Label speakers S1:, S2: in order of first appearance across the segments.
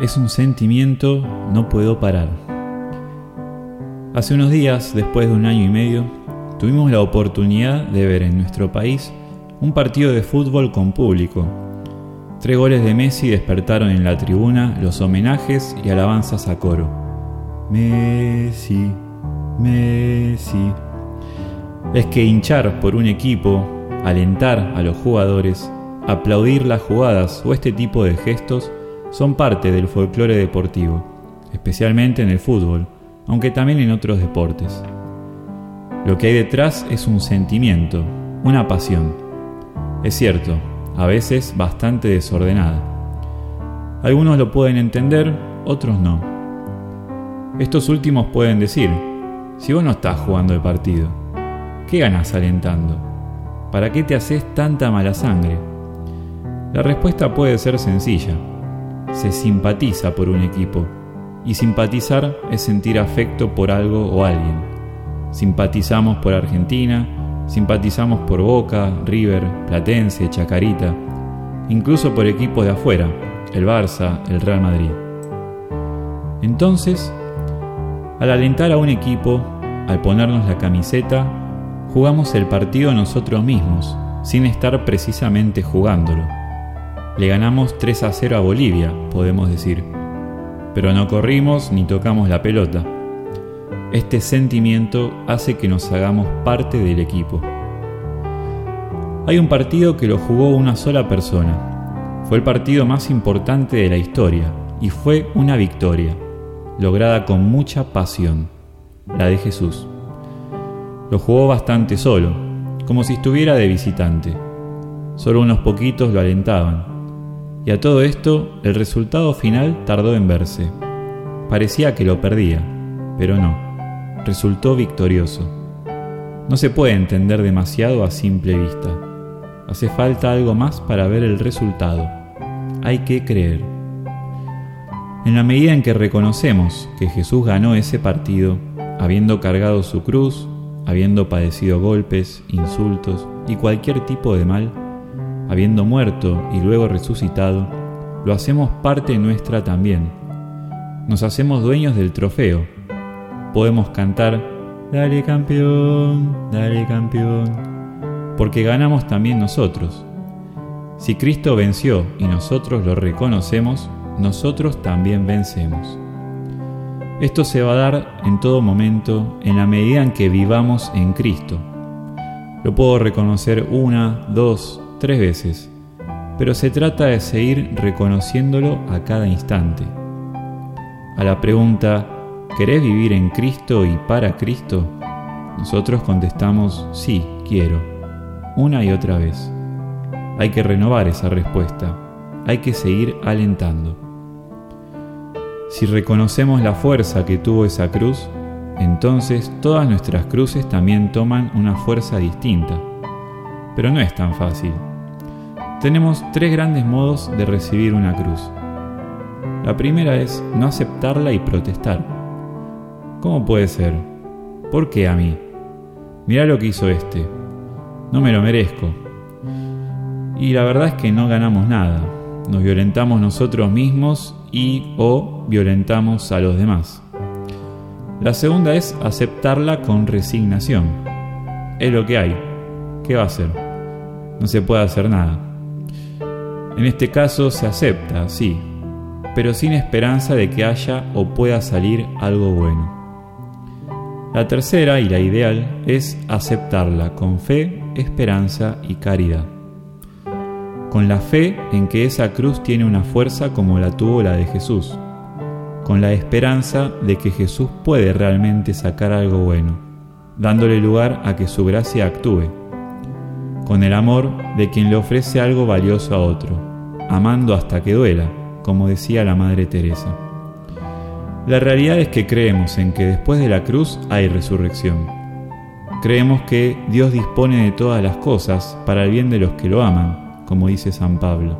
S1: es un sentimiento, no puedo parar. Hace unos días, después de un año y medio, tuvimos la oportunidad de ver en nuestro país un partido de fútbol con público. Tres goles de Messi despertaron en la tribuna los homenajes y alabanzas a coro. Messi, Messi. Es que hinchar por un equipo, alentar a los jugadores, aplaudir las jugadas o este tipo de gestos son parte del folclore deportivo, especialmente en el fútbol, aunque también en otros deportes. Lo que hay detrás es un sentimiento, una pasión. Es cierto, a veces bastante desordenada. Algunos lo pueden entender, otros no. Estos últimos pueden decir, si vos no estás jugando el partido, ¿qué ganas alentando? ¿Para qué te haces tanta mala sangre? La respuesta puede ser sencilla. Se simpatiza por un equipo, y simpatizar es sentir afecto por algo o alguien. Simpatizamos por Argentina, simpatizamos por Boca, River, Platense, Chacarita, incluso por equipos de afuera, el Barça, el Real Madrid. Entonces, al alentar a un equipo, al ponernos la camiseta, jugamos el partido nosotros mismos, sin estar precisamente jugándolo. Le ganamos 3 a 0 a Bolivia, podemos decir, pero no corrimos ni tocamos la pelota. Este sentimiento hace que nos hagamos parte del equipo. Hay un partido que lo jugó una sola persona. Fue el partido más importante de la historia y fue una victoria lograda con mucha pasión, la de Jesús. Lo jugó bastante solo, como si estuviera de visitante. Solo unos poquitos lo alentaban. Y a todo esto, el resultado final tardó en verse. Parecía que lo perdía, pero no. Resultó victorioso. No se puede entender demasiado a simple vista. Hace falta algo más para ver el resultado. Hay que creer. En la medida en que reconocemos que Jesús ganó ese partido, habiendo cargado su cruz, habiendo padecido golpes, insultos y cualquier tipo de mal, habiendo muerto y luego resucitado, lo hacemos parte nuestra también. Nos hacemos dueños del trofeo. Podemos cantar, Dale campeón, dale campeón, porque ganamos también nosotros. Si Cristo venció y nosotros lo reconocemos, nosotros también vencemos. Esto se va a dar en todo momento en la medida en que vivamos en Cristo. Lo puedo reconocer una, dos, tres veces, pero se trata de seguir reconociéndolo a cada instante. A la pregunta, ¿querés vivir en Cristo y para Cristo? Nosotros contestamos, sí, quiero, una y otra vez. Hay que renovar esa respuesta, hay que seguir alentando. Si reconocemos la fuerza que tuvo esa cruz, entonces todas nuestras cruces también toman una fuerza distinta. Pero no es tan fácil. Tenemos tres grandes modos de recibir una cruz. La primera es no aceptarla y protestar. ¿Cómo puede ser? ¿Por qué a mí? Mira lo que hizo este. No me lo merezco. Y la verdad es que no ganamos nada. Nos violentamos nosotros mismos y o violentamos a los demás. La segunda es aceptarla con resignación. Es lo que hay. ¿Qué va a hacer? No se puede hacer nada. En este caso se acepta, sí, pero sin esperanza de que haya o pueda salir algo bueno. La tercera y la ideal es aceptarla con fe, esperanza y caridad con la fe en que esa cruz tiene una fuerza como la tuvo la de Jesús, con la esperanza de que Jesús puede realmente sacar algo bueno, dándole lugar a que su gracia actúe, con el amor de quien le ofrece algo valioso a otro, amando hasta que duela, como decía la Madre Teresa. La realidad es que creemos en que después de la cruz hay resurrección. Creemos que Dios dispone de todas las cosas para el bien de los que lo aman como dice San Pablo.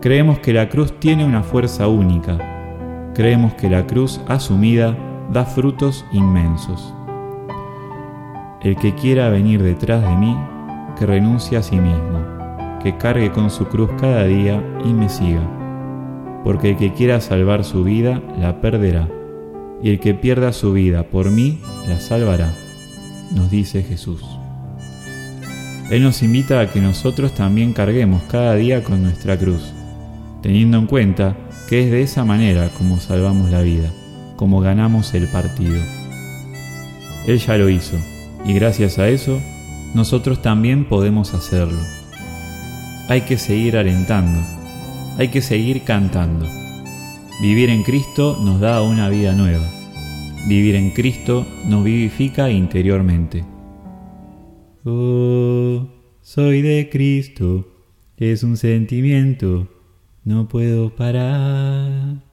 S1: Creemos que la cruz tiene una fuerza única. Creemos que la cruz asumida da frutos inmensos. El que quiera venir detrás de mí, que renuncie a sí mismo, que cargue con su cruz cada día y me siga. porque el que quiera salvar su vida la perderá, y el que pierda su vida por mí la salvará, nos dice Jesús. Él nos invita a que nosotros también carguemos cada día con nuestra cruz, teniendo en cuenta que es de esa manera como salvamos la vida, como ganamos el partido. Él ya lo hizo, y gracias a eso, nosotros también podemos hacerlo. Hay que seguir alentando, hay que seguir cantando. Vivir en Cristo nos da una vida nueva. Vivir en Cristo nos vivifica interiormente. Oh, soy de Cristo, es un sentimiento, no puedo parar.